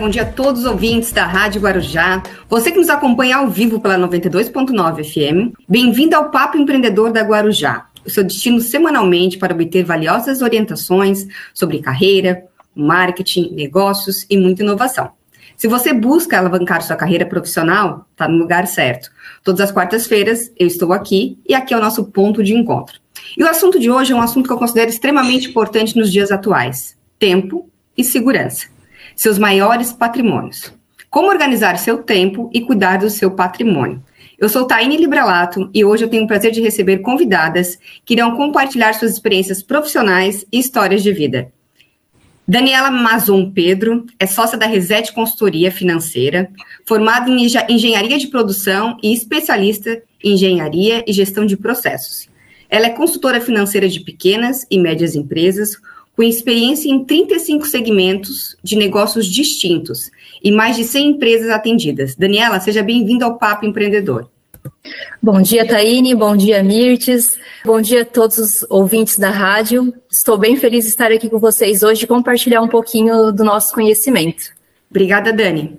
Bom dia a todos os ouvintes da Rádio Guarujá. Você que nos acompanha ao vivo pela 92.9 FM. Bem-vindo ao Papo Empreendedor da Guarujá. O seu destino semanalmente para obter valiosas orientações sobre carreira, marketing, negócios e muita inovação. Se você busca alavancar sua carreira profissional, está no lugar certo. Todas as quartas-feiras eu estou aqui e aqui é o nosso ponto de encontro. E o assunto de hoje é um assunto que eu considero extremamente importante nos dias atuais: tempo e segurança seus maiores patrimônios. Como organizar seu tempo e cuidar do seu patrimônio. Eu sou Taine Libralato e hoje eu tenho o prazer de receber convidadas que irão compartilhar suas experiências profissionais e histórias de vida. Daniela Mazon Pedro é sócia da Reset Consultoria Financeira, formada em engenharia de produção e especialista em engenharia e gestão de processos. Ela é consultora financeira de pequenas e médias empresas, com experiência em 35 segmentos de negócios distintos e mais de 100 empresas atendidas. Daniela, seja bem-vinda ao Papo Empreendedor. Bom dia, Taine. Bom dia, Mirtes. Bom dia a todos os ouvintes da rádio. Estou bem feliz de estar aqui com vocês hoje e compartilhar um pouquinho do nosso conhecimento. Obrigada, Dani.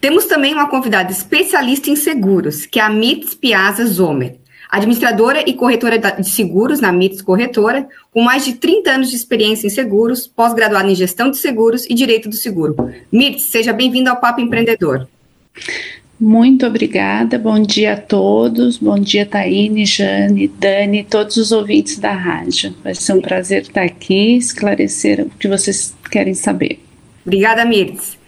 Temos também uma convidada especialista em seguros, que é a Mirtes Piazza Zomer administradora e corretora de seguros na MITS Corretora, com mais de 30 anos de experiência em seguros, pós-graduada em gestão de seguros e direito do seguro. MITS, seja bem-vindo ao Papo Empreendedor. Muito obrigada, bom dia a todos, bom dia Taine, Jane, Dani, todos os ouvintes da rádio. Vai ser um prazer estar aqui, esclarecer o que vocês querem saber. Obrigada, Mirtz.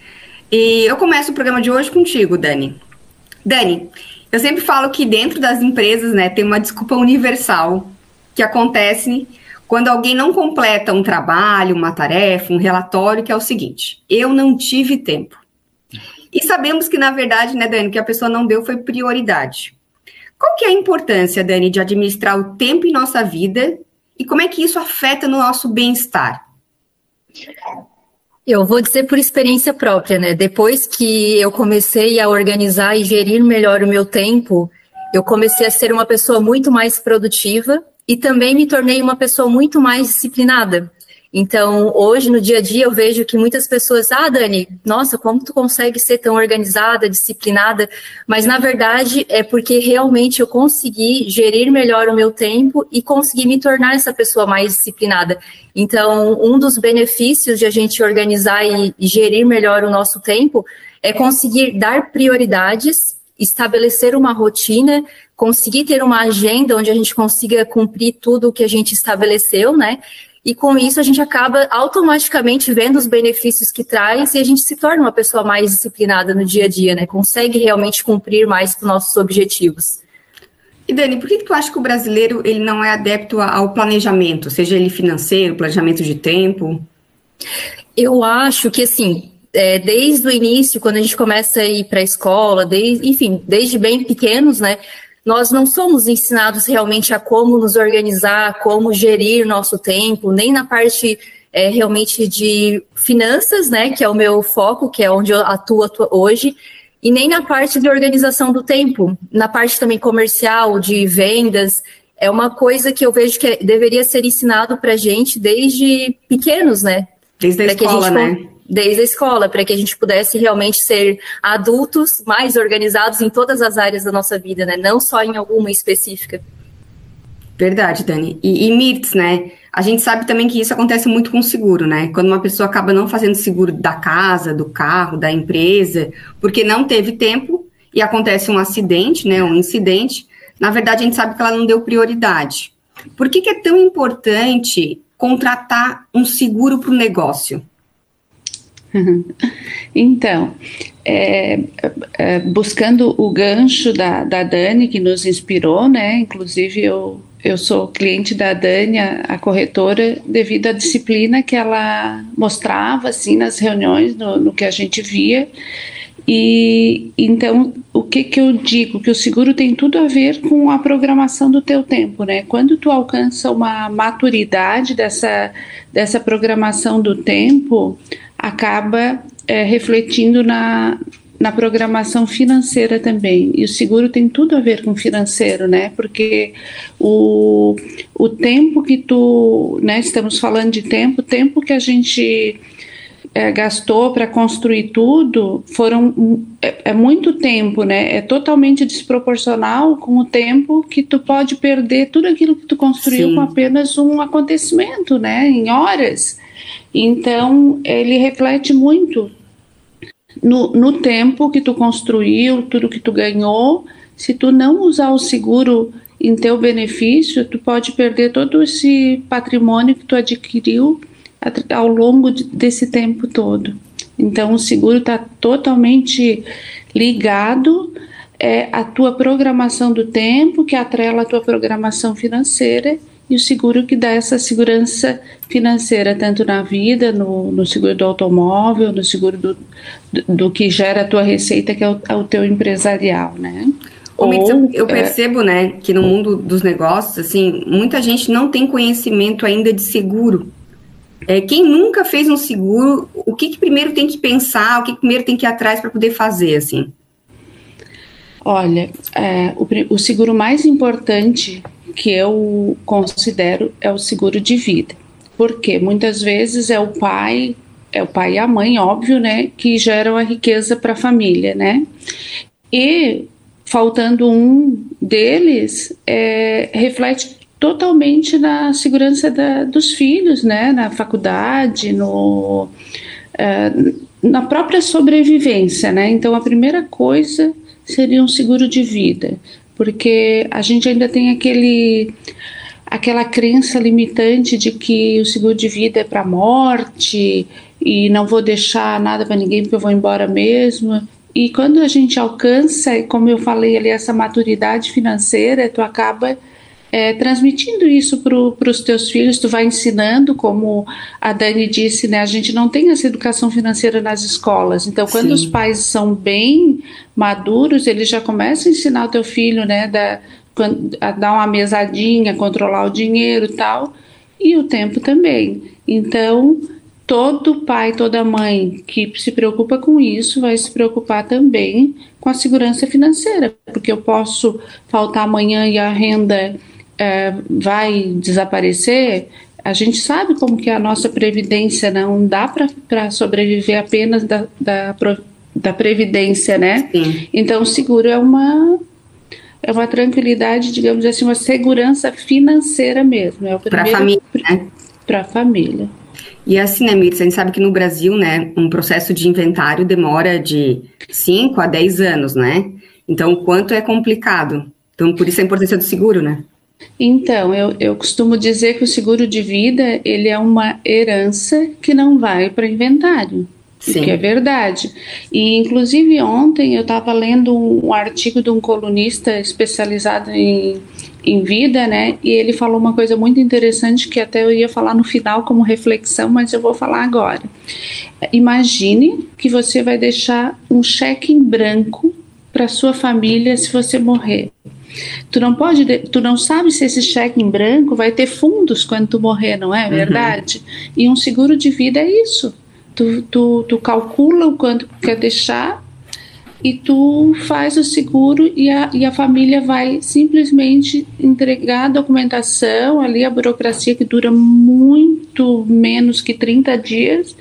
E eu começo o programa de hoje contigo, Dani. Dani, eu sempre falo que dentro das empresas, né, tem uma desculpa universal que acontece quando alguém não completa um trabalho, uma tarefa, um relatório, que é o seguinte: eu não tive tempo. E sabemos que, na verdade, né, Dani, que a pessoa não deu foi prioridade. Qual que é a importância, Dani, de administrar o tempo em nossa vida e como é que isso afeta no nosso bem-estar? Eu vou dizer por experiência própria, né? Depois que eu comecei a organizar e gerir melhor o meu tempo, eu comecei a ser uma pessoa muito mais produtiva e também me tornei uma pessoa muito mais disciplinada. Então, hoje, no dia a dia, eu vejo que muitas pessoas, ah, Dani, nossa, como tu consegue ser tão organizada, disciplinada? Mas, na verdade, é porque realmente eu consegui gerir melhor o meu tempo e consegui me tornar essa pessoa mais disciplinada. Então, um dos benefícios de a gente organizar e gerir melhor o nosso tempo é conseguir dar prioridades, estabelecer uma rotina, conseguir ter uma agenda onde a gente consiga cumprir tudo o que a gente estabeleceu, né? E com isso a gente acaba automaticamente vendo os benefícios que traz e a gente se torna uma pessoa mais disciplinada no dia a dia, né? Consegue realmente cumprir mais com nossos objetivos. E Dani, por que tu acha que o brasileiro ele não é adepto ao planejamento, seja ele financeiro, planejamento de tempo? Eu acho que assim, é, desde o início, quando a gente começa a ir para a escola, desde, enfim, desde bem pequenos, né? Nós não somos ensinados realmente a como nos organizar, como gerir nosso tempo, nem na parte é, realmente de finanças, né, que é o meu foco, que é onde eu atuo, atuo hoje, e nem na parte de organização do tempo, na parte também comercial, de vendas, é uma coisa que eu vejo que deveria ser ensinado para gente desde pequenos, né? Desde a escola, né? Desde a escola, para que a gente pudesse realmente ser adultos mais organizados em todas as áreas da nossa vida, né? Não só em alguma específica. Verdade, Dani. E, e MIRTS, né? A gente sabe também que isso acontece muito com seguro, né? Quando uma pessoa acaba não fazendo seguro da casa, do carro, da empresa, porque não teve tempo e acontece um acidente, né? Um incidente. Na verdade, a gente sabe que ela não deu prioridade. Por que, que é tão importante contratar um seguro para o negócio? Então, é, é, buscando o gancho da, da Dani, que nos inspirou, né? Inclusive, eu, eu sou cliente da Dani, a, a corretora, devido à disciplina que ela mostrava, assim, nas reuniões, no, no que a gente via. E então, o que que eu digo? Que o seguro tem tudo a ver com a programação do teu tempo, né? Quando tu alcança uma maturidade dessa, dessa programação do tempo, acaba é, refletindo na, na programação financeira também. E o seguro tem tudo a ver com financeiro, né? Porque o, o tempo que tu, né, estamos falando de tempo, tempo que a gente é, gastou para construir tudo foram é, é, muito tempo, né? É totalmente desproporcional com o tempo que tu pode perder tudo aquilo que tu construiu Sim. com apenas um acontecimento, né? Em horas. Então ele reflete muito no, no tempo que tu construiu, tudo que tu ganhou. Se tu não usar o seguro em teu benefício, tu pode perder todo esse patrimônio que tu adquiriu ao longo desse tempo todo. Então, o seguro está totalmente ligado é, à tua programação do tempo, que atrela a tua programação financeira, e o seguro que dá essa segurança financeira, tanto na vida, no, no seguro do automóvel, no seguro do, do, do, que gera a tua receita, que é o, é o teu empresarial, né? Ou, eu é percebo, é... né, que no mundo dos negócios, assim, muita gente não tem conhecimento ainda de seguro. É, quem nunca fez um seguro, o que, que primeiro tem que pensar, o que, que primeiro tem que ir atrás para poder fazer, assim? Olha, é, o, o seguro mais importante que eu considero é o seguro de vida. Porque muitas vezes é o pai, é o pai e a mãe, óbvio, né, que geram a riqueza para a família, né? E faltando um deles, é, reflete totalmente na segurança da, dos filhos, né, na faculdade, no, uh, na própria sobrevivência, né. Então a primeira coisa seria um seguro de vida, porque a gente ainda tem aquele aquela crença limitante de que o seguro de vida é para morte e não vou deixar nada para ninguém porque eu vou embora mesmo. E quando a gente alcança, como eu falei ali, essa maturidade financeira, tu acaba é, transmitindo isso para os teus filhos, tu vai ensinando, como a Dani disse, né? A gente não tem essa educação financeira nas escolas. Então, quando Sim. os pais são bem maduros, eles já começam a ensinar o teu filho, né? Da, a dar uma mesadinha, controlar o dinheiro e tal, e o tempo também. Então, todo pai, toda mãe que se preocupa com isso vai se preocupar também com a segurança financeira, porque eu posso faltar amanhã e a renda é, vai desaparecer, a gente sabe como que é a nossa previdência não dá para sobreviver apenas da, da, da previdência, né? Sim. Então o seguro é uma é uma tranquilidade, digamos assim, uma segurança financeira mesmo. É para a família, né? Para a família. E assim, né, Mirtz, a gente sabe que no Brasil, né, um processo de inventário demora de 5 a 10 anos, né? Então, o quanto é complicado. Então, por isso a importância do seguro, né? Então, eu, eu costumo dizer que o seguro de vida ele é uma herança que não vai para inventário. Sim. Que é verdade. E, inclusive, ontem eu estava lendo um, artigo de um colunista especializado em, em vida, né? E ele falou uma coisa muito interessante que até eu ia falar no final como reflexão, mas eu vou falar agora. Imagine que você vai deixar um cheque em branco para sua família se você morrer. Tu não pode, tu não sabe se esse cheque em branco vai ter fundos quando tu morrer, não é uhum. verdade? Uhum. E um seguro de vida é isso. Tu, tu, tu calcula o quanto quer deixar e tu faz o seguro e a, e a família vai simplesmente entregar a documentação, ali a burocracia que dura muito menos que 30 dias,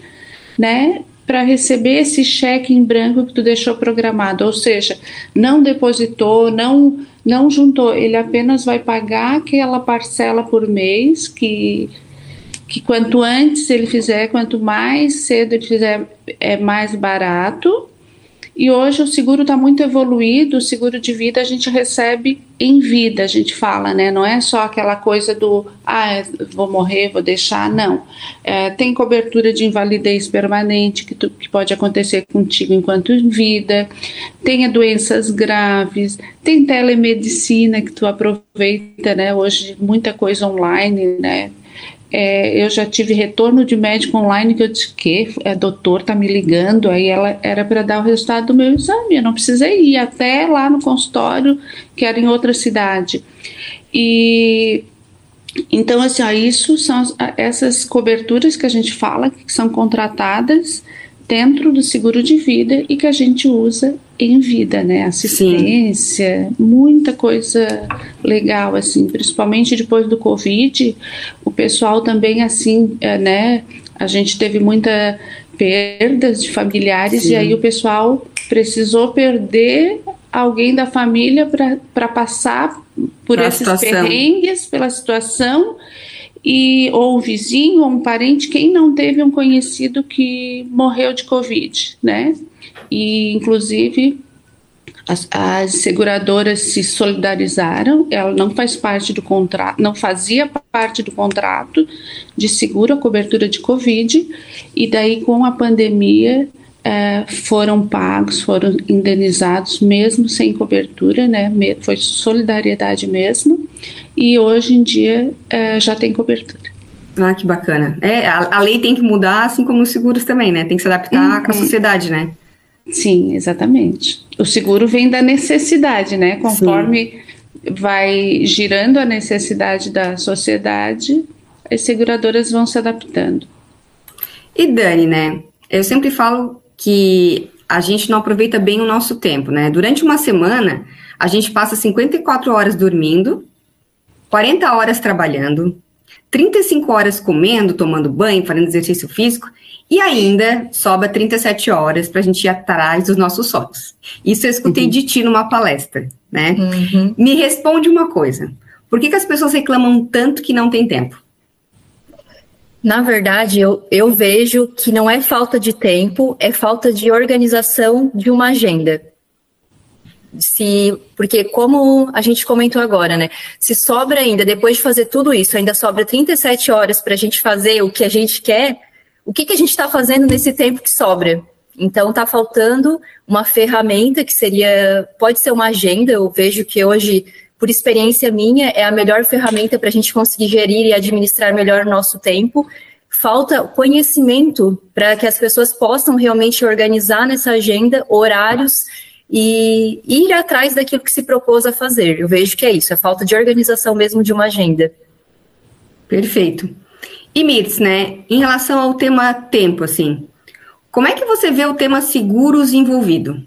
né? para receber esse cheque em branco que tu deixou programado, ou seja, não depositou, não não juntou, ele apenas vai pagar aquela parcela por mês que que quanto antes ele fizer, quanto mais cedo ele fizer, é mais barato e hoje o seguro está muito evoluído, o seguro de vida a gente recebe em vida, a gente fala, né? Não é só aquela coisa do, ah, vou morrer, vou deixar, não. É, tem cobertura de invalidez permanente que, tu, que pode acontecer contigo enquanto em vida, tem doenças graves, tem telemedicina que tu aproveita, né? Hoje muita coisa online, né? É, eu já tive retorno de médico online que eu disse que é, doutor tá me ligando, aí ela era para dar o resultado do meu exame, eu não precisei ir até lá no consultório que era em outra cidade. E então assim, ó, isso são essas coberturas que a gente fala que são contratadas dentro do seguro de vida e que a gente usa em vida, né? Assistência, Sim. muita coisa legal, assim, principalmente depois do Covid, o pessoal também, assim, é, né? A gente teve muita perdas de familiares Sim. e aí o pessoal precisou perder alguém da família para passar por pra esses situação. perrengues, pela situação e ou um vizinho ou um parente, quem não teve um conhecido que morreu de covid, né? E inclusive as, as, seguradoras se solidarizaram, ela não faz parte do contrato, não fazia parte do contrato de seguro a cobertura de Covid, e daí com a pandemia é, foram pagos, foram indenizados mesmo sem cobertura, né? Foi solidariedade mesmo, e hoje em dia é, já tem cobertura. Ah, que bacana. É, a, a, lei tem que mudar, assim como os seguros também, né? Tem que se adaptar uhum. à sociedade, né? Sim, exatamente. O seguro vem da necessidade, né? Conforme Sim. vai girando a necessidade da sociedade, as seguradoras vão se adaptando. E Dani, né? Eu sempre falo que a gente não aproveita bem o nosso tempo, né? Durante uma semana, a gente passa 54 horas dormindo, 40 horas trabalhando, 35 horas comendo, tomando banho, fazendo exercício físico e ainda sobra 37 horas para a gente ir atrás dos nossos sonhos. Isso eu escutei uhum. de ti numa palestra, né? Uhum. Me responde uma coisa. Por que, que as pessoas reclamam tanto que não tem tempo? Na verdade, eu, eu vejo que não é falta de tempo, é falta de organização de uma agenda. Se, porque como a gente comentou agora, né? Se sobra ainda, depois de fazer tudo isso, ainda sobra 37 horas para a gente fazer o que a gente quer, o que, que a gente está fazendo nesse tempo que sobra? Então, está faltando uma ferramenta que seria, pode ser uma agenda. Eu vejo que hoje, por experiência minha, é a melhor ferramenta para a gente conseguir gerir e administrar melhor o nosso tempo. Falta conhecimento para que as pessoas possam realmente organizar nessa agenda horários e ir atrás daquilo que se propôs a fazer. Eu vejo que é isso, é falta de organização mesmo de uma agenda. Perfeito. E Mirtz, né, em relação ao tema tempo, assim, como é que você vê o tema seguros envolvido?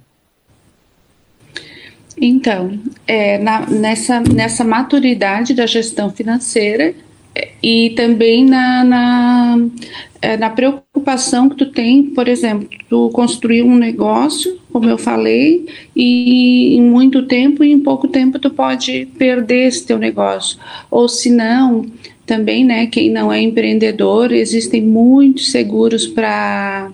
Então, é, na, nessa, nessa maturidade da gestão financeira e também na, na, é, na preocupação que tu tem, por exemplo, tu construir um negócio, como eu falei, e em muito tempo e em pouco tempo tu pode perder esse teu negócio. Ou se não, também, né, quem não é empreendedor, existem muitos seguros para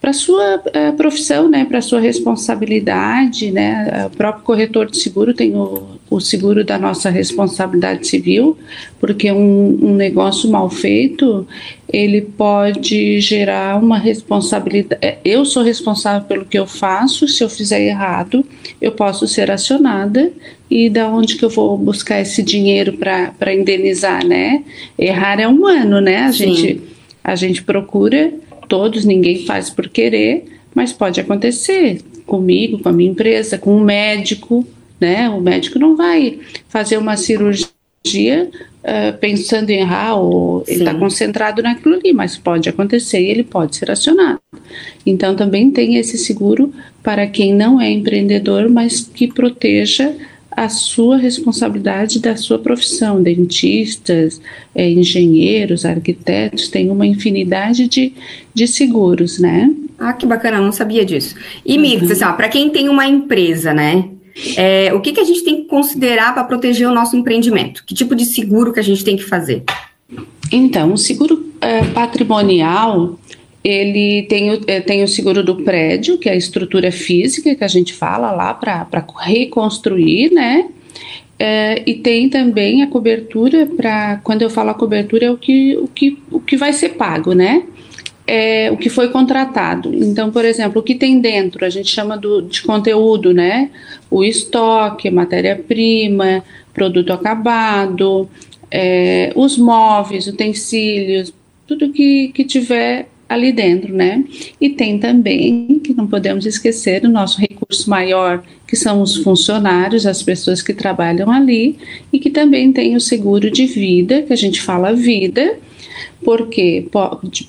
para sua uh, profissão, né, para sua responsabilidade, né, o próprio corretor de seguro tem o, o seguro da nossa responsabilidade civil, porque um, um negócio mal feito ele pode gerar uma responsabilidade. É, eu sou responsável pelo que eu faço, se eu fizer errado, eu posso ser acionada e da onde que eu vou buscar esse dinheiro para indenizar, né? Errar é humano, né? A gente a gente procura todos, ninguém faz por querer, mas pode acontecer comigo, com a minha empresa, com um médico, né? O médico não vai fazer uma cirurgia uh, pensando em errar ou Sim. ele está concentrado naquilo ali, mas pode acontecer e ele pode ser acionado. Então também tem esse seguro para quem não é empreendedor, mas que proteja a sua responsabilidade da sua profissão. Dentistas, é, engenheiros, arquitetos, tem uma infinidade de, de seguros, né? Ah, que bacana, não sabia disso. E, uhum. Assim, para quem tem uma empresa, né? É, o que, que a gente tem que considerar para proteger o nosso empreendimento? Que tipo de seguro que a gente tem que fazer? Então, o seguro é, patrimonial ele tem o, é, tem o seguro do prédio, que é a estrutura física que a gente fala lá para reconstruir, né? É, e tem também a cobertura para quando eu falo a cobertura é o que, o que, o que vai ser pago, né? É, o que foi contratado. Então, por exemplo, o que tem dentro, a gente chama do, de conteúdo, né? O estoque, matéria-prima, produto acabado, é, os móveis, utensílios, tudo que, que tiver ali dentro, né? E tem também, que não podemos esquecer, o nosso recurso maior, que são os funcionários, as pessoas que trabalham ali, e que também tem o seguro de vida, que a gente fala vida, porque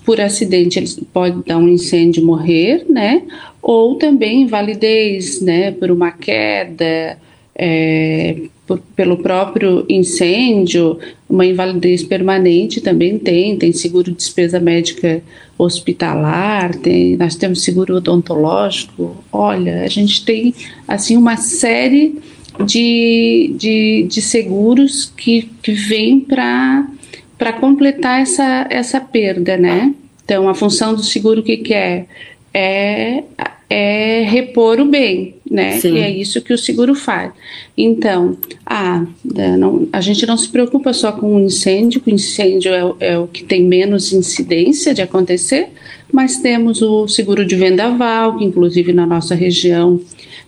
por acidente eles podem dar um incêndio e morrer, né? Ou também invalidez, né? Por uma queda, é, por, pelo próprio incêndio, uma invalidez permanente também tem, tem seguro de despesa médica hospitalar, tem, nós temos seguro odontológico. Olha, a gente tem assim uma série de, de, de seguros que, que vêm para completar essa, essa perda, né? Então, a função do seguro, o que, que é? É é repor o bem, né? Sim. E é isso que o seguro faz. Então, ah, não, a gente não se preocupa só com o incêndio, o incêndio é, é, o que tem menos incidência de acontecer, mas temos o seguro de vendaval, que inclusive na nossa região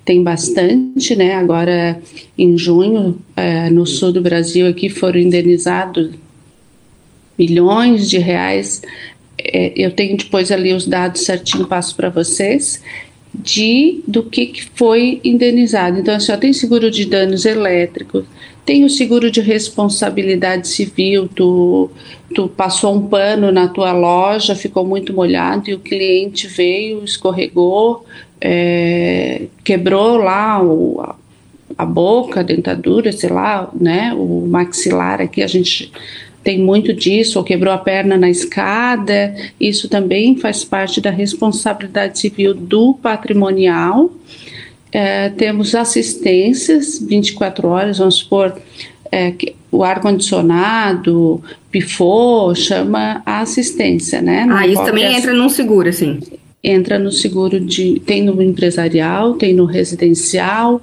tem bastante, né? Agora, em junho, é, no sul do Brasil, aqui foram indenizados milhões de reais é, eu tenho depois ali os dados certinho, passo para vocês de do que, que foi indenizado. Então, assim, ó, tem seguro de danos elétricos, tem o seguro de responsabilidade civil, tu, tu passou um pano na tua loja, ficou muito molhado e o cliente veio, escorregou, é, quebrou lá o, a, a boca, a dentadura, sei lá, né, o maxilar aqui, a gente tem muito disso, ou quebrou a perna na escada, isso também faz parte da responsabilidade civil do patrimonial. É, temos assistências 24 horas, vamos supor, é, o ar-condicionado pifou, chama a assistência, né? Não ah, isso também entra num seguro, assim? Entra no seguro de. tem no empresarial, tem no residencial,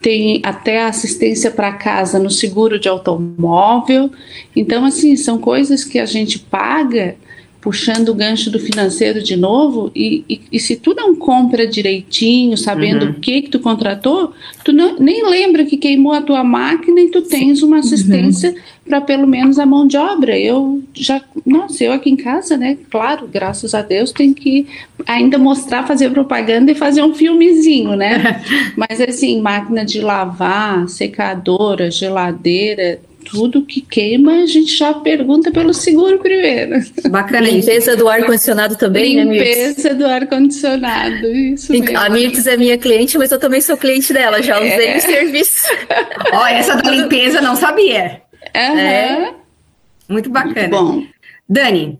tem até assistência para casa no seguro de automóvel. Então, assim, são coisas que a gente paga puxando o gancho do financeiro de novo, e, e, e, se tu não compra direitinho, sabendo uhum. o que que tu contratou, tu não, nem lembra que queimou a tua máquina e tu tens uma assistência uhum. para pelo menos a mão de obra. Eu já, nossa, eu aqui em casa, né, claro, graças a Deus, tem que ainda mostrar, fazer propaganda e fazer um filmezinho, né? Mas assim, máquina de lavar, secadora, geladeira, tudo que queima, a gente já pergunta pelo seguro primeiro. Bacana Limpeza do ar-condicionado também, Limpeza né, Limpeza do ar-condicionado, isso mesmo. A Mirtz é minha cliente, mas eu também sou cliente dela, já usei é. o serviço. Ó, essa da limpeza não sabia. Uhum. É. Muito bacana. Muito bom. Dani,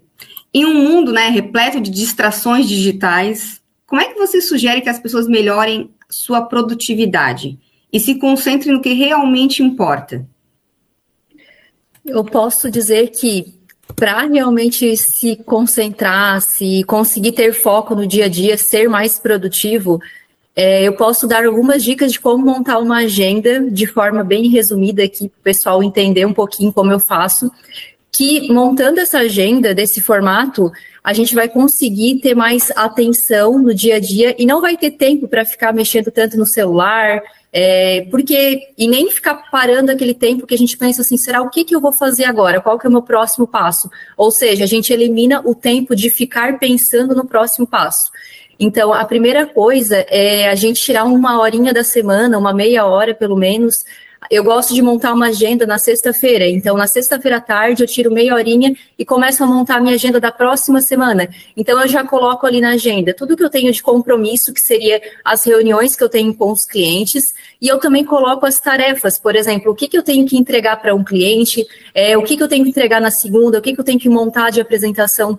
em um mundo né, repleto de distrações digitais, como é que você sugere que as pessoas melhorem sua produtividade e se concentrem no que realmente importa? Eu posso dizer que para realmente se concentrar, se conseguir ter foco no dia a dia, ser mais produtivo, é, eu posso dar algumas dicas de como montar uma agenda de forma bem resumida aqui para o pessoal entender um pouquinho como eu faço. Que montando essa agenda desse formato, a gente vai conseguir ter mais atenção no dia a dia e não vai ter tempo para ficar mexendo tanto no celular, é, porque, e nem ficar parando aquele tempo que a gente pensa assim, será o que, que eu vou fazer agora? Qual que é o meu próximo passo? Ou seja, a gente elimina o tempo de ficar pensando no próximo passo. Então, a primeira coisa é a gente tirar uma horinha da semana, uma meia hora pelo menos, eu gosto de montar uma agenda na sexta-feira. Então, na sexta-feira à tarde, eu tiro meia horinha e começo a montar a minha agenda da próxima semana. Então, eu já coloco ali na agenda tudo que eu tenho de compromisso, que seria as reuniões que eu tenho com os clientes, e eu também coloco as tarefas. Por exemplo, o que, que eu tenho que entregar para um cliente, é, o que, que eu tenho que entregar na segunda, o que, que eu tenho que montar de apresentação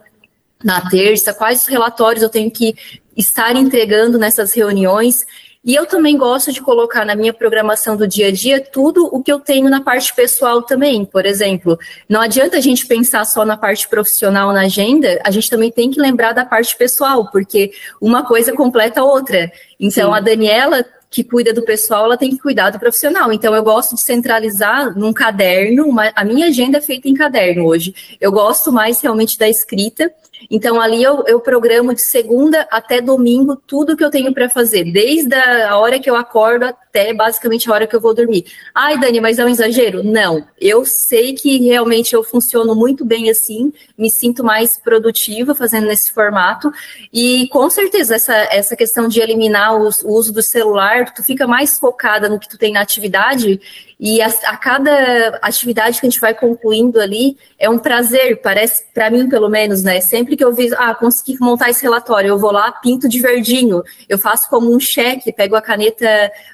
na terça, quais relatórios eu tenho que estar entregando nessas reuniões. E eu também gosto de colocar na minha programação do dia a dia tudo o que eu tenho na parte pessoal também. Por exemplo, não adianta a gente pensar só na parte profissional na agenda, a gente também tem que lembrar da parte pessoal, porque uma coisa completa a outra. Então, Sim. a Daniela que cuida do pessoal, ela tem que cuidar do profissional. Então, eu gosto de centralizar num caderno, uma, a minha agenda é feita em caderno hoje. Eu gosto mais realmente da escrita. Então, ali eu, eu programo de segunda até domingo tudo que eu tenho para fazer, desde a hora que eu acordo até basicamente a hora que eu vou dormir. Ai, Dani, mas é um exagero? Não. Eu sei que realmente eu funciono muito bem assim, me sinto mais produtiva fazendo nesse formato. E com certeza, essa, essa questão de eliminar o uso do celular tu fica mais focada no que tu tem na atividade e a, a, cada atividade que a gente vai concluindo ali é um prazer, parece, para mim pelo menos, né? Sempre que eu vi, ah, consegui montar esse relatório, eu vou lá, pinto de verdinho, eu faço como um cheque, pego a caneta,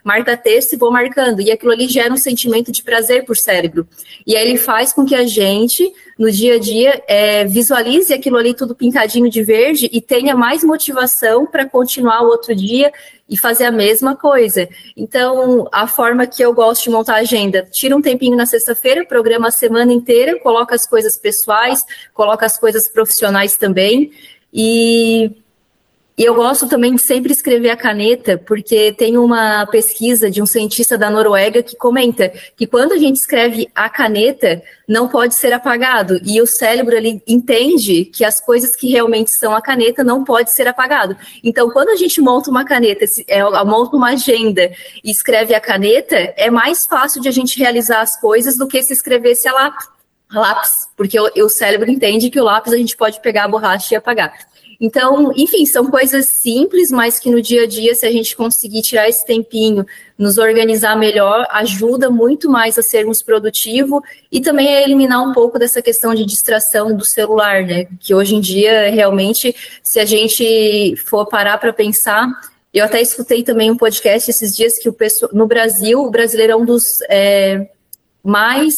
marca texto e vou marcando, e aquilo ali gera um sentimento de prazer por cérebro. E aí ele faz com que a gente, no dia a dia, é, visualize aquilo ali tudo pintadinho de verde e tenha mais motivação para continuar o outro dia e fazer a mesma coisa. Então, a forma que eu gosto de montar a agenda, tira um tempinho na sexta-feira, programa a semana inteira, coloca as coisas pessoais, coloca as coisas profissionais também, e e eu gosto também de sempre escrever a caneta, porque tem uma pesquisa de um cientista da Noruega que comenta que quando a gente escreve a caneta, não pode ser apagado. E o cérebro ele entende que as coisas que realmente são a caneta não pode ser apagado. Então, quando a gente monta uma caneta, é, monta uma agenda e escreve a caneta, é mais fácil de a gente realizar as coisas do que se escrevesse a lápis lápis, porque o, o, cérebro entende que o lápis a gente pode pegar a borracha e apagar. Então, enfim, são coisas simples, mas que no dia a dia, se a gente conseguir tirar esse tempinho, nos organizar melhor, ajuda muito mais a sermos produtivos e também a eliminar um pouco dessa questão de distração do celular, né? Que hoje em dia, realmente, se a gente for parar para pensar, eu até escutei também um podcast esses dias que o pessoal, no Brasil, o brasileiro é um dos é, mais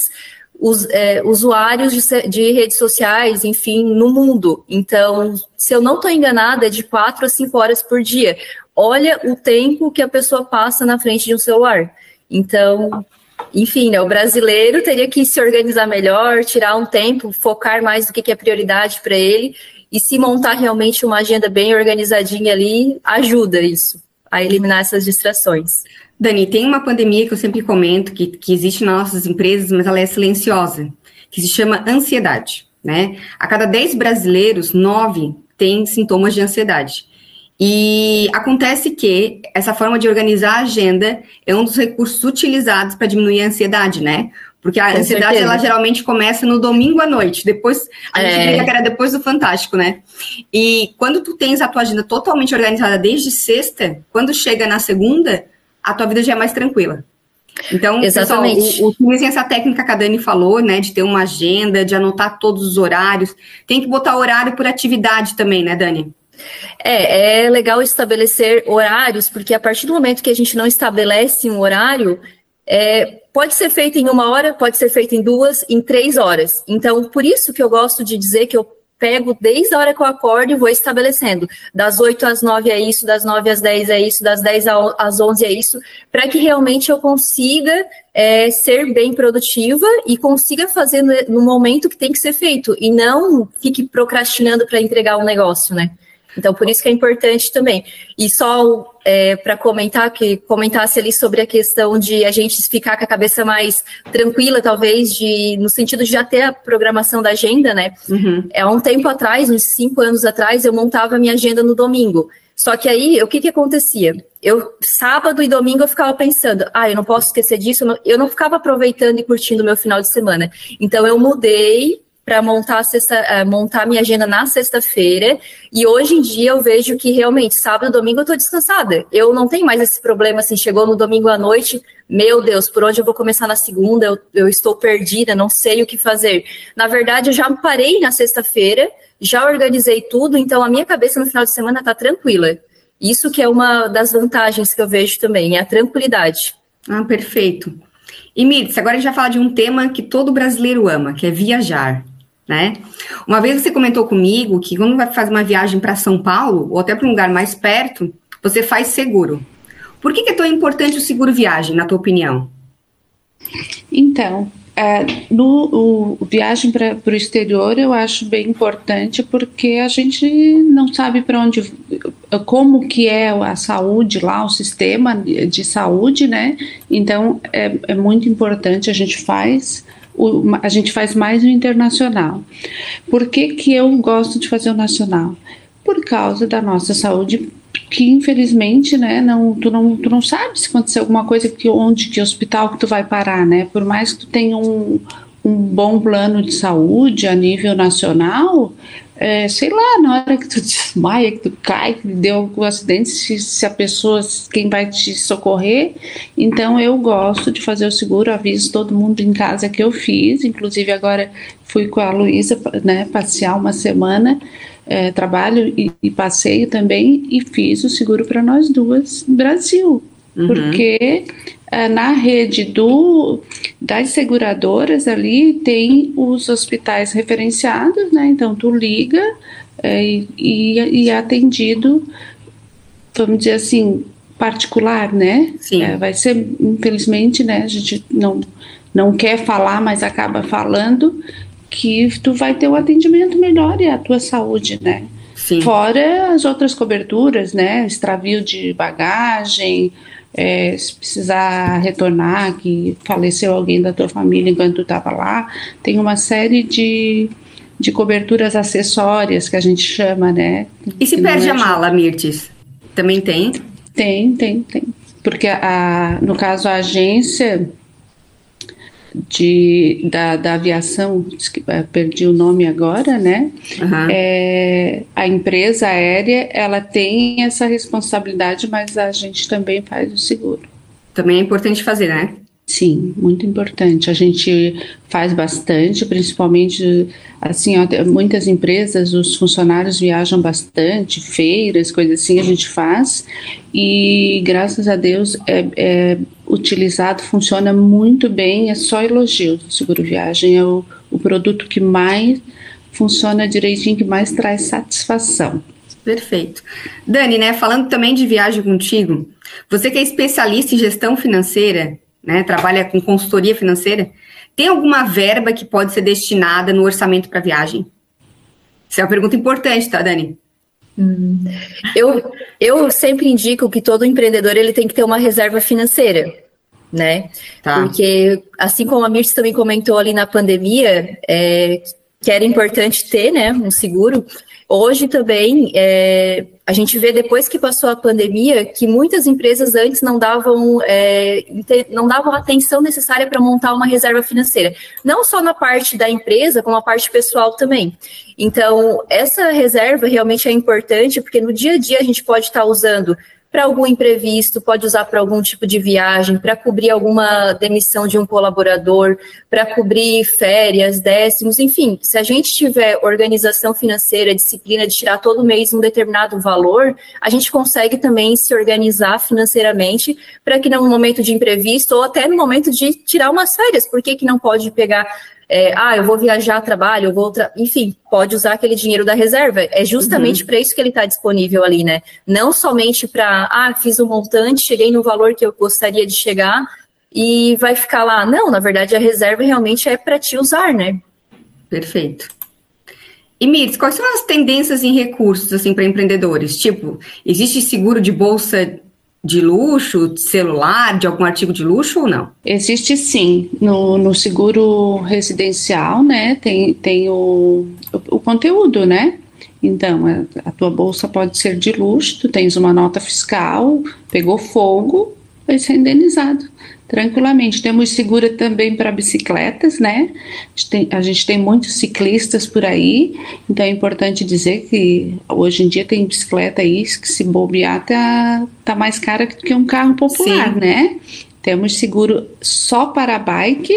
os, é, usuários de, de, redes sociais, enfim, no mundo. Então, se eu não estou enganada, é de quatro a cinco horas por dia. Olha o tempo que a pessoa passa na frente de um celular. Então, enfim, né, o brasileiro teria que se organizar melhor, tirar um tempo, focar mais no que, que é prioridade para ele e se montar realmente uma agenda bem organizadinha ali, ajuda isso a eliminar essas distrações. Dani, tem uma pandemia que eu sempre comento que, que existe nas nossas empresas, mas ela é silenciosa, que se chama ansiedade, né? A cada 10 brasileiros, 9 têm sintomas de ansiedade. E acontece que essa forma de organizar a agenda é um dos recursos utilizados para diminuir a ansiedade, né? Porque a Com ansiedade, certeza. ela geralmente começa no domingo à noite, depois, a é. gente brinca que era depois do Fantástico, né? E quando tu tens a tua agenda totalmente organizada desde sexta, quando chega na segunda, a tua vida já é mais tranquila. Então, Exatamente. pessoal, o essa técnica que a Dani falou, né, de ter uma agenda, de anotar todos os horários. Tem que botar horário por atividade também, né, Dani? É, é legal estabelecer horários, porque a partir do momento que a gente não estabelece um horário, é, pode ser feito em uma hora, pode ser feito em duas, em três horas. Então, por isso que eu gosto de dizer que eu pego desde a hora que eu acordo e vou estabelecendo. Das 8 às 9 é isso, das 9 às 10 é isso, das 10 às 11 é isso, para que realmente eu consiga é, ser bem produtiva e consiga fazer no, momento que tem que ser feito e não fique procrastinando para entregar um negócio, né? Então, por isso que é importante também. E só é, para comentar, que comentasse ali sobre a questão de a gente ficar com a cabeça mais tranquila, talvez, de, no sentido de já ter a programação da agenda, né? Uhum. É, há um tempo atrás, uns cinco anos atrás, eu montava a minha agenda no domingo. Só que aí, o que que acontecia? Eu, sábado e domingo, eu ficava pensando, ah, eu não posso esquecer disso, eu não, eu não ficava aproveitando e curtindo o meu final de semana. Então, eu mudei para montar, uh, montar minha agenda na sexta-feira. E hoje em dia eu vejo que realmente sábado domingo eu estou descansada. Eu não tenho mais esse problema assim, chegou no domingo à noite, meu Deus, por onde eu vou começar na segunda? Eu, eu estou perdida, não sei o que fazer. Na verdade, eu já parei na sexta-feira, já organizei tudo, então a minha cabeça no final de semana está tranquila. Isso que é uma das vantagens que eu vejo também, é a tranquilidade. Ah, perfeito. E Mirtz, agora a gente vai falar de um tema que todo brasileiro ama, que é viajar né? Uma vez você comentou comigo que quando vai fazer uma viagem para São Paulo, ou até para um lugar mais perto, você faz seguro. Por que, que é tão importante o seguro viagem, na tua opinião? Então, é, no o, viagem para o exterior eu acho bem importante porque a gente não sabe para onde, como que é a saúde lá, o sistema de saúde, né? Então é, é muito importante a gente faz o, a gente faz mais o internacional. Por que, que eu gosto de fazer o nacional? Por causa da nossa saúde que infelizmente, né, não, tu não, tu não sabe se acontecer alguma coisa que onde que hospital que tu vai parar, né? Por mais que tu tenha um, um bom plano de saúde a nível nacional, é, sei lá, na hora que tu desmaia, que tu cai, que deu algum acidente, se, se, a pessoa, quem vai te socorrer. Então eu gosto de fazer o seguro, aviso todo mundo em casa que eu fiz, inclusive agora fui com a Luísa, né, passear uma semana, é, trabalho e, e, passeio também e fiz o seguro para nós duas no Brasil. Uhum. Porque na rede do, das seguradoras ali tem os hospitais referenciados, né? Então tu liga é, e, é atendido, vamos dizer assim, particular, né? Sim. É, vai ser, infelizmente, né? A gente não, não quer falar, mas acaba falando que tu vai ter o um atendimento melhor e a tua saúde, né? Sim. Fora as outras coberturas, né? Extravio de bagagem, é, se precisar retornar, que faleceu alguém da tua família enquanto tu estava lá, tem uma série de, de coberturas acessórias que a gente chama, né? E se perde é a mala, Mirtes? Também tem? Tem, tem, tem. Porque a, no caso a agência de, da, da aviação, é, perdi o nome agora, né? Uhum. É, a empresa aérea, ela tem essa responsabilidade, mas a gente também faz o seguro. Também é importante fazer, né? Sim, muito importante. A gente faz bastante, principalmente assim, ó, muitas empresas, os funcionários viajam bastante, feiras, coisas assim, a gente faz e graças a Deus é, é utilizado, funciona muito bem, é só elogio. O seguro viagem é o, o produto que mais funciona direitinho, que mais traz satisfação. Perfeito. Dani, né, falando também de viagem contigo, você que é especialista em gestão financeira, né, trabalha com consultoria financeira, tem alguma verba que pode ser destinada no orçamento para viagem? Isso é uma pergunta importante, tá, Dani? Hum, eu, eu sempre indico que todo empreendedor ele tem que ter uma reserva financeira, né? Tá. Porque, assim como a Mirce também comentou ali na pandemia, é, que era importante ter, né, um seguro, Hoje também é, a gente vê depois que passou a pandemia que muitas empresas antes não davam é, não davam a atenção necessária para montar uma reserva financeira, não só na parte da empresa, como a parte pessoal também. Então essa reserva realmente é importante porque no dia a dia a gente pode estar usando para algum imprevisto, pode usar para algum tipo de viagem, para cobrir alguma demissão de um colaborador, para cobrir férias, décimos, enfim. Se a gente tiver organização financeira, disciplina de tirar todo mês um determinado valor, a gente consegue também se organizar financeiramente para que no momento de imprevisto ou até no momento de tirar umas férias, por que, que não pode pegar é, ah, eu vou viajar a trabalho, eu vou, tra... enfim, pode usar aquele dinheiro da reserva. É justamente uhum. para isso que ele está disponível ali, né? Não somente para, ah, fiz um montante, cheguei no valor que eu gostaria de chegar e vai ficar lá. Não, na verdade, a reserva realmente é para te usar, né? Perfeito. E Mirtz, quais são as tendências em recursos assim para empreendedores? Tipo, existe seguro de bolsa de luxo, celular, de algum artigo de luxo ou não? Existe sim. No, no seguro residencial, né, tem, tem o, o, o conteúdo, né? Então, a, a, tua bolsa pode ser de luxo, tu tens uma nota fiscal, pegou fogo, vai ser indenizado tranquilamente. Temos segura também para bicicletas, né? A gente, tem, a gente, tem, muitos ciclistas por aí, então é importante dizer que hoje em dia tem bicicleta aí que se bobear tá, tá mais cara que um carro popular, Sim. né? Temos seguro só para bike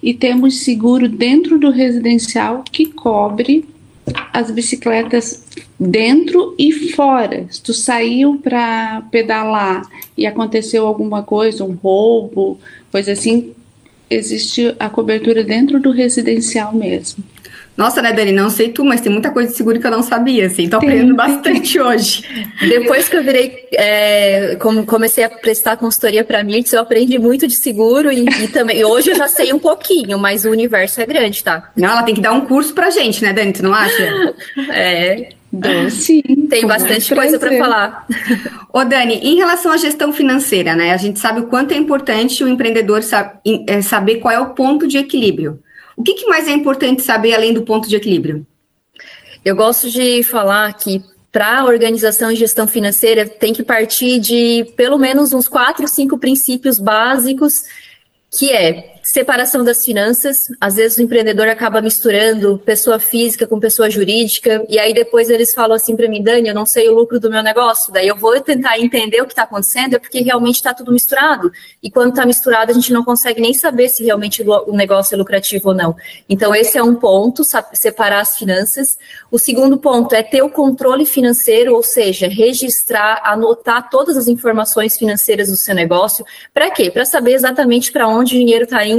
e temos seguro dentro do residencial que cobre as bicicletas dentro e fora. Se tu saiu para pedalar e aconteceu alguma coisa, um roubo, coisa assim, existe a cobertura dentro do residencial mesmo. Nossa, né, Dani? Não sei tu, mas tem muita coisa de seguro que eu não sabia, assim. Tô aprendendo bastante hoje. Depois que eu virei, é, como comecei a prestar consultoria para Mirtz, eu aprendi muito de seguro e, e, também. Hoje eu já sei um pouquinho, mas o universo é grande, tá? Não, ela tem que dar um curso pra gente, né, Dani? Tu não acha? é. sim. Tem bastante coisa para falar. Ô, Dani, em relação à gestão financeira, né? A gente sabe o quanto é importante o empreendedor é, saber qual é o ponto de equilíbrio. O que, que mais é importante saber além do ponto de equilíbrio? Eu gosto de falar que para organização e gestão financeira tem que partir de pelo menos uns quatro, cinco princípios básicos, que é separação das finanças. Às vezes o empreendedor acaba misturando pessoa física com pessoa jurídica, e aí depois eles falam assim para mim, Dani, eu não sei o lucro do meu negócio. Daí eu vou tentar entender o que está acontecendo, é porque realmente está tudo misturado. E quando está misturado, a gente não consegue nem saber se realmente o negócio é lucrativo ou não. Então, esse é um ponto, separar as finanças. O segundo ponto é ter o controle financeiro, ou seja, registrar, anotar todas as informações financeiras do seu negócio. Para quê? Para saber exatamente para onde o dinheiro está indo,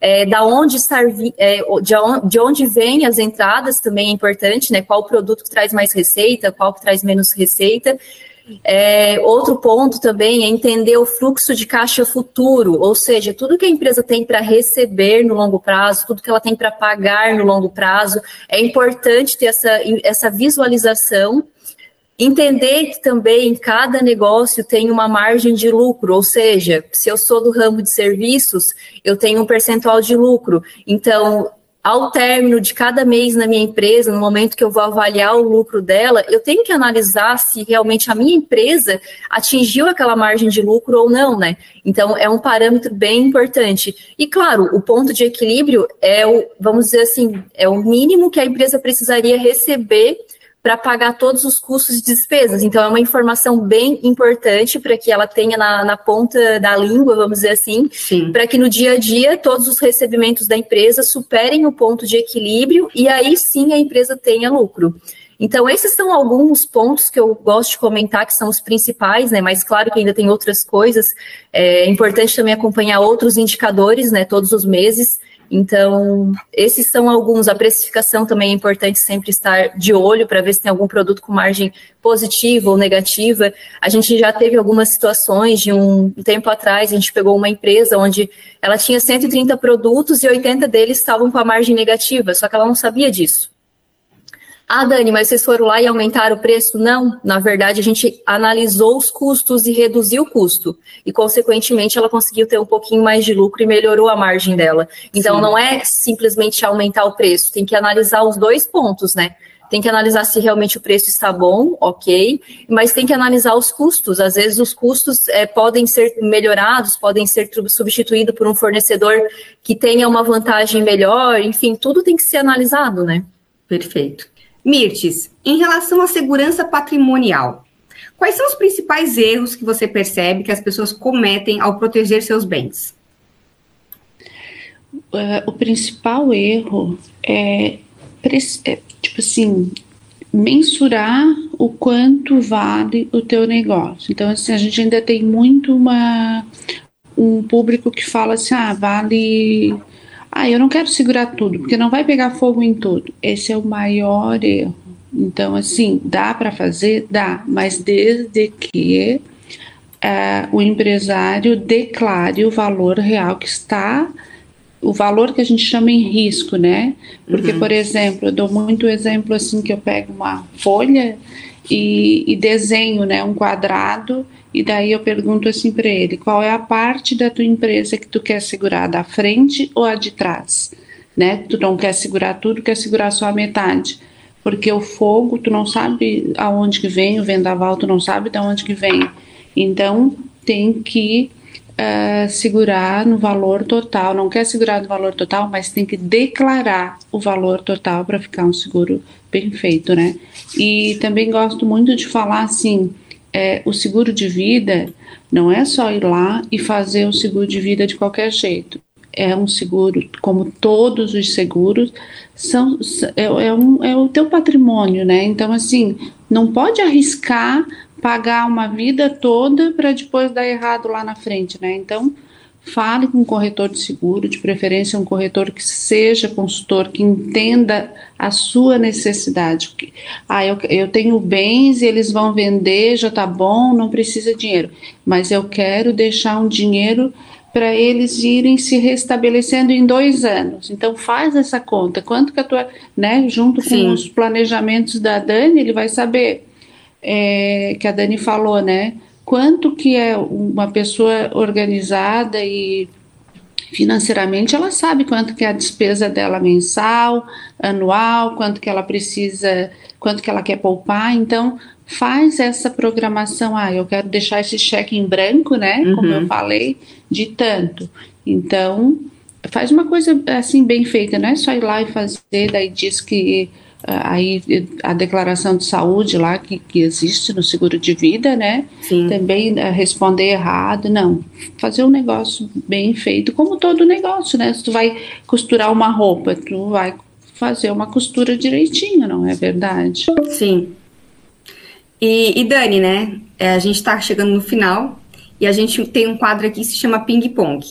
é, da onde estar, é, de, onde, de onde vem as entradas também é importante, né? Qual produto que traz mais receita, qual que traz menos receita. É, outro ponto também é entender o fluxo de caixa futuro, ou seja, tudo que a empresa tem para receber no longo prazo, tudo que ela tem para pagar no longo prazo, é importante ter essa, essa visualização Entender que também cada negócio tem uma margem de lucro, ou seja, se eu sou do ramo de serviços, eu tenho um percentual de lucro. Então, ao término de cada mês na minha empresa, no momento que eu vou avaliar o lucro dela, eu tenho que analisar se realmente a minha empresa atingiu aquela margem de lucro ou não, né? Então, é um parâmetro bem importante. E, claro, o ponto de equilíbrio é o, vamos dizer assim, é o mínimo que a empresa precisaria receber para pagar todos os custos e despesas. Então, é uma informação bem importante para que ela tenha na, na, ponta da língua, vamos dizer assim, para que no dia a dia todos os recebimentos da empresa superem o ponto de equilíbrio e aí sim a empresa tenha lucro. Então, esses são alguns pontos que eu gosto de comentar, que são os principais, né? Mas claro que ainda tem outras coisas. É importante também acompanhar outros indicadores, né? Todos os meses. Então, esses são alguns. A precificação também é importante sempre estar de olho para ver se tem algum produto com margem positiva ou negativa. A gente já teve algumas situações de um tempo atrás, a gente pegou uma empresa onde ela tinha 130 produtos e 80 deles estavam com a margem negativa, só que ela não sabia disso. Ah, Dani, mas vocês foram lá e aumentaram o preço? Não, na verdade a gente analisou os custos e reduziu o custo. E, consequentemente, ela conseguiu ter um pouquinho mais de lucro e melhorou a margem dela. Então, Sim. não é simplesmente aumentar o preço, tem que analisar os dois pontos, né? Tem que analisar se realmente o preço está bom, ok, mas tem que analisar os custos. Às vezes os custos é, podem ser melhorados, podem ser substituídos por um fornecedor que tenha uma vantagem melhor, enfim, tudo tem que ser analisado, né? Perfeito. Mirtes, em relação à segurança patrimonial, quais são os principais erros que você percebe que as pessoas cometem ao proteger seus bens? Uh, o principal erro é, é, tipo assim, mensurar o quanto vale o teu negócio. Então, assim, a gente ainda tem muito uma, um público que fala assim, ah, vale ah, eu não quero segurar tudo, porque não vai pegar fogo em tudo. Esse é o maior erro. Então, assim, dá para fazer? Dá, mas desde que uh, o empresário declare o valor real que está, o valor que a gente chama em risco, né? Porque, uhum. por exemplo, eu dou muito exemplo assim que eu pego uma folha e, e desenho, né, um quadrado e daí eu pergunto assim para ele: qual é a parte da tua empresa que tu quer segurar, da frente ou a de trás? Né? Tu não quer segurar tudo, quer segurar só a metade. Porque o fogo, tu não sabe aonde que vem, o vendaval, tu não sabe de onde que vem. Então, tem que uh, segurar no valor total. Não quer segurar no valor total, mas tem que declarar o valor total para ficar um seguro bem feito, né? E também gosto muito de falar assim é, o seguro de vida não é só ir lá e fazer o seguro de vida de qualquer jeito. É um seguro, como todos os seguros, são, é, é, um, é o teu patrimônio, né? Então, assim, não pode arriscar pagar uma vida toda para depois dar errado lá na frente, né? Então, Fale com um corretor de seguro, de preferência um corretor que seja consultor, que entenda a sua necessidade. Ah, eu, eu tenho bens e eles vão vender, já tá bom, não precisa de dinheiro. Mas eu quero deixar um dinheiro para eles irem se restabelecendo em dois anos. Então faz essa conta. Quanto que a tua, né, junto com Sim. os planejamentos da Dani, ele vai saber é, que a Dani falou, né? quanto que é uma pessoa organizada e financeiramente ela sabe quanto que é a despesa dela mensal, anual, quanto que ela precisa, quanto que ela quer poupar, então faz essa programação, ah, eu quero deixar esse cheque em branco, né, uhum. como eu falei, de tanto. Então, faz uma coisa assim bem feita, não é só ir lá e fazer, daí diz que aí a declaração de saúde lá que, que existe no seguro de vida, né? Sim. Também uh, responder errado, não. Fazer um negócio bem feito, como todo negócio, né? Se tu vai costurar uma roupa, tu vai fazer uma costura direitinho, não é verdade? Sim. E, e Dani, né? É, a gente está chegando no final e a gente tem um quadro aqui que se chama Ping Pong.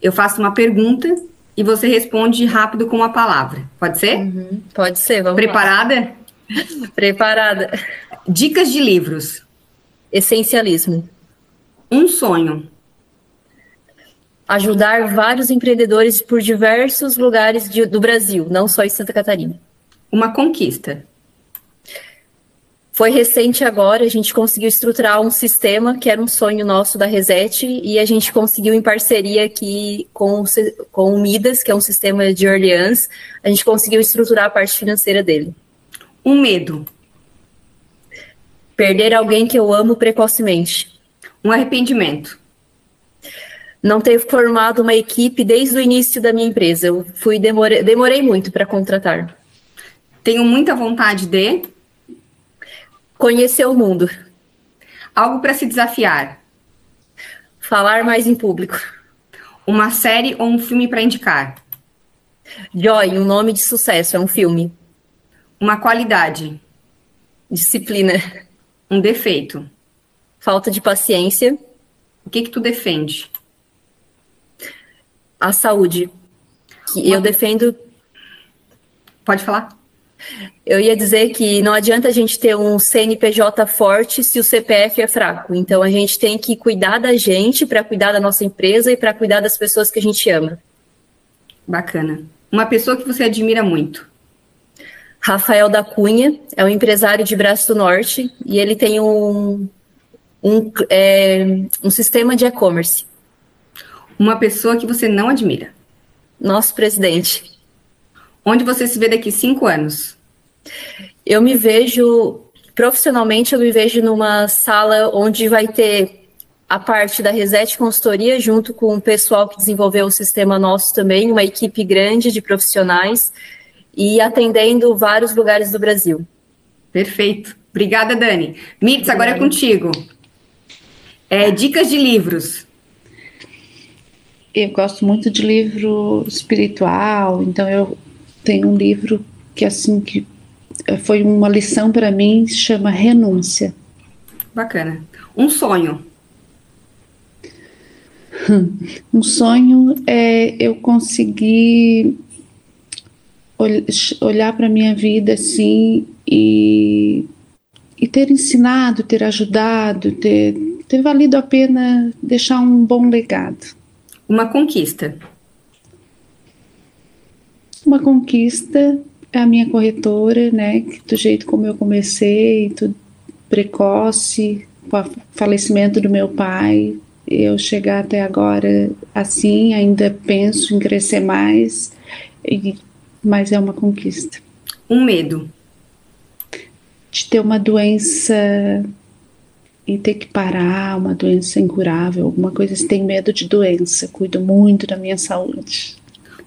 Eu faço uma pergunta e você responde rápido com uma palavra. Pode ser? Uhum, pode ser, vamos Preparada? Lá. Preparada. Dicas de livros. Essencialismo. Um sonho. Ajudar vários empreendedores por diversos lugares de, do Brasil, não só em Santa Catarina. Uma conquista. Foi recente agora, a gente conseguiu estruturar um sistema que era um sonho nosso da Reset e a gente conseguiu em parceria aqui com, com o Midas, que é um sistema de Orleans, a gente conseguiu estruturar a parte financeira dele. Um medo. Perder alguém que eu amo precocemente. Um arrependimento. Não ter formado uma equipe desde o início da minha empresa. Eu fui demorei, demorei muito para contratar. Tenho muita vontade de Conhecer o mundo. Algo para se desafiar. Falar mais em público. Uma série ou um filme para indicar. Joy, um nome de sucesso, é um filme. Uma qualidade. Disciplina. Um defeito. Falta de paciência. O que que tu defende? A saúde. Que Uma... eu defendo. Pode falar? Eu ia dizer que não adianta a gente ter um CNPJ forte se o CPF é fraco. Então a gente tem que cuidar da gente para cuidar da nossa empresa e para cuidar das pessoas que a gente ama. Bacana. Uma pessoa que você admira muito. Rafael da Cunha é um empresário de Braço do Norte e ele tem um, um, é, um sistema de e-commerce. Uma pessoa que você não admira. Nosso presidente. Onde você se vê daqui cinco anos? Eu me vejo, profissionalmente, eu me vejo numa sala onde vai ter a parte da Reset Consultoria, junto com o pessoal que desenvolveu o sistema nosso também, uma equipe grande de profissionais, e atendendo vários lugares do Brasil. Perfeito. Obrigada, Dani. Mitz, agora é contigo. É, dicas de livros. Eu gosto muito de livro espiritual, então eu tem um livro que assim que eh, foi uma lição para mim, chama Renúncia. Bacana. Um sonho. Um sonho é eu conseguir olhar para minha vida assim e, e ter ensinado, ter ajudado, ter, ter valido a pena deixar um bom legado. Uma conquista. Uma conquista é a minha corretora, né? Do jeito como eu comecei, tudo precoce, com o falecimento do meu pai, eu chegar até agora assim, ainda penso em crescer mais, e, mas é uma conquista. Um medo. De ter uma doença e ter que parar, uma doença incurável, alguma coisa. Se tem medo de doença, cuido muito da minha saúde.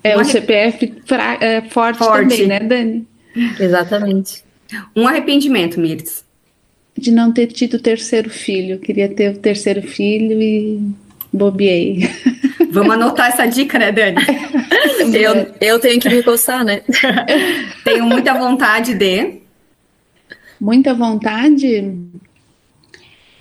É, o CPF fra, é, forte, forte, também, né, Dani? Exatamente. Um arrependimento, Mirtz. De não ter tido o terceiro filho. Queria ter o terceiro filho e bobiei. Vamos anotar essa dica, né, Dani? eu, eu tenho que me coçar, né? tenho muita vontade de. Muita vontade?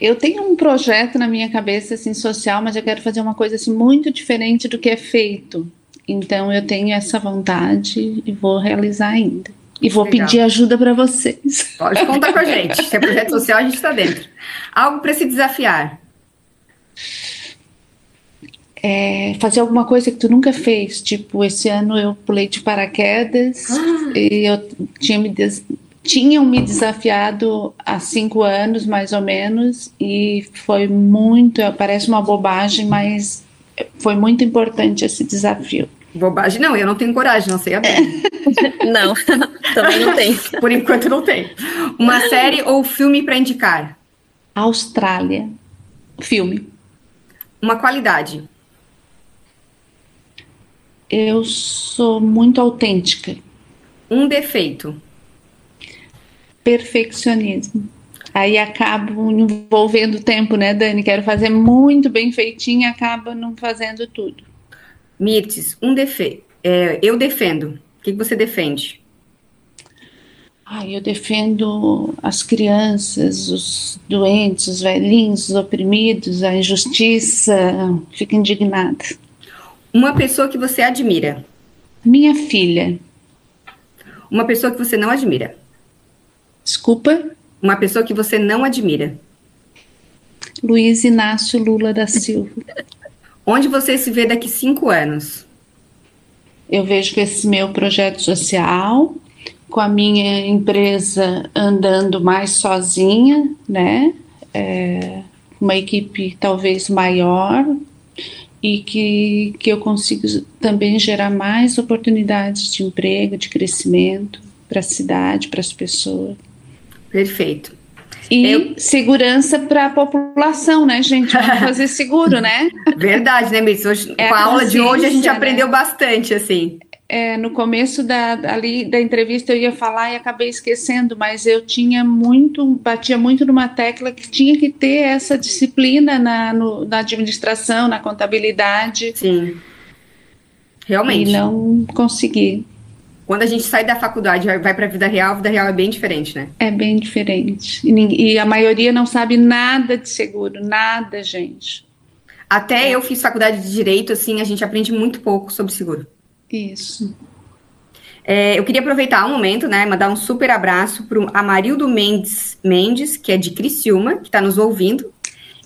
Eu tenho um projeto na minha cabeça assim social, mas eu quero fazer uma coisa assim muito diferente do que é feito. Então eu tenho essa vontade e vou realizar ainda. E vou Legal. pedir ajuda para vocês. Pode contar com a gente. Se é projeto social, a gente está dentro. Algo para se desafiar. É, fazer alguma coisa que tu nunca fez. Tipo, esse ano eu pulei de paraquedas ah. e eu tinha me des... tinham me desafiado há cinco anos, mais ou menos, e foi muito, parece uma bobagem, mas foi muito importante esse desafio. Bobagem, não, eu não tenho coragem, não sei a não, também não tenho. Por enquanto não tenho. Uma série ou filme para indicar? Austrália. Filme. Uma qualidade. Eu sou muito autêntica. Um defeito. Perfeccionismo. Aí acabo envolvendo tempo, né, Dani? Quero fazer muito bem feitinho e acaba não fazendo tudo. Mirtes, um defeito. É, eu defendo. O que você defende? Ah, eu defendo as crianças, os doentes, os velhinhos, os oprimidos, a injustiça. Fico indignada. Uma pessoa que você admira. Minha filha. Uma pessoa que você não admira. Desculpa? Uma pessoa que você não admira. Luiz Inácio Lula da Silva. Onde você se vê daqui cinco anos? Eu vejo que esse meu projeto social, com a minha empresa andando mais sozinha, né? É, uma equipe talvez maior, e que, que eu consigo também gerar mais oportunidades de emprego, de crescimento para a cidade, para as pessoas. Perfeito. E eu... segurança para a população, né, gente? Vamos fazer seguro, né? Verdade, né, Miss? Hoje, é com a aula de hoje a gente né? aprendeu bastante, assim é, no começo da, ali, da entrevista eu ia falar e acabei esquecendo, mas eu tinha muito, batia muito numa tecla que tinha que ter essa disciplina na, no, na administração, na contabilidade. Sim. Realmente. E não consegui. Quando a gente sai da faculdade e vai para a vida real, a vida real é bem diferente, né? É bem diferente. E, e a maioria não sabe nada de seguro, nada, gente. Até é. eu fiz faculdade de direito, assim, a gente aprende muito pouco sobre seguro. Isso. É, eu queria aproveitar um momento, né, mandar um super abraço para o Amarildo Mendes, Mendes, que é de Criciúma, que está nos ouvindo,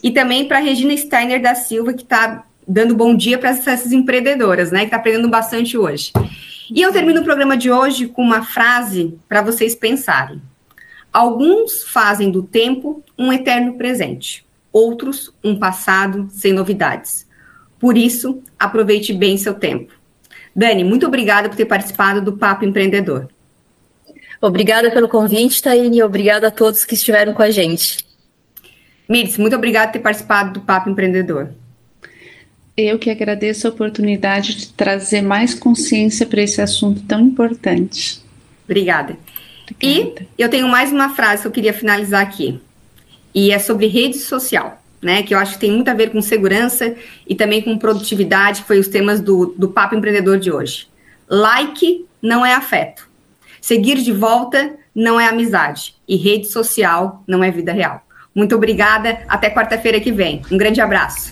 e também para a Regina Steiner da Silva, que está dando bom dia para essas empreendedoras, né, que está aprendendo bastante hoje. E eu termino o programa de hoje com uma frase para vocês pensarem. Alguns fazem do tempo um eterno presente, outros um passado sem novidades. Por isso, aproveite bem seu tempo. Dani, muito obrigada por ter participado do Papo Empreendedor. Obrigada pelo convite, Taine, e obrigada a todos que estiveram com a gente. Miris, muito obrigada por ter participado do Papo Empreendedor. Eu que agradeço a oportunidade de trazer mais consciência para esse assunto tão importante. Obrigada. Obrigada. E eu tenho mais uma frase que eu queria finalizar aqui. E é sobre rede social né? Que eu acho que tem muito a ver com segurança e também com produtividade, que foi os temas do, do Papo Empreendedor de hoje. Like não é afeto. Seguir de volta não é amizade. E rede social não é vida real. Muito obrigada. Até quarta-feira que vem. Um grande abraço.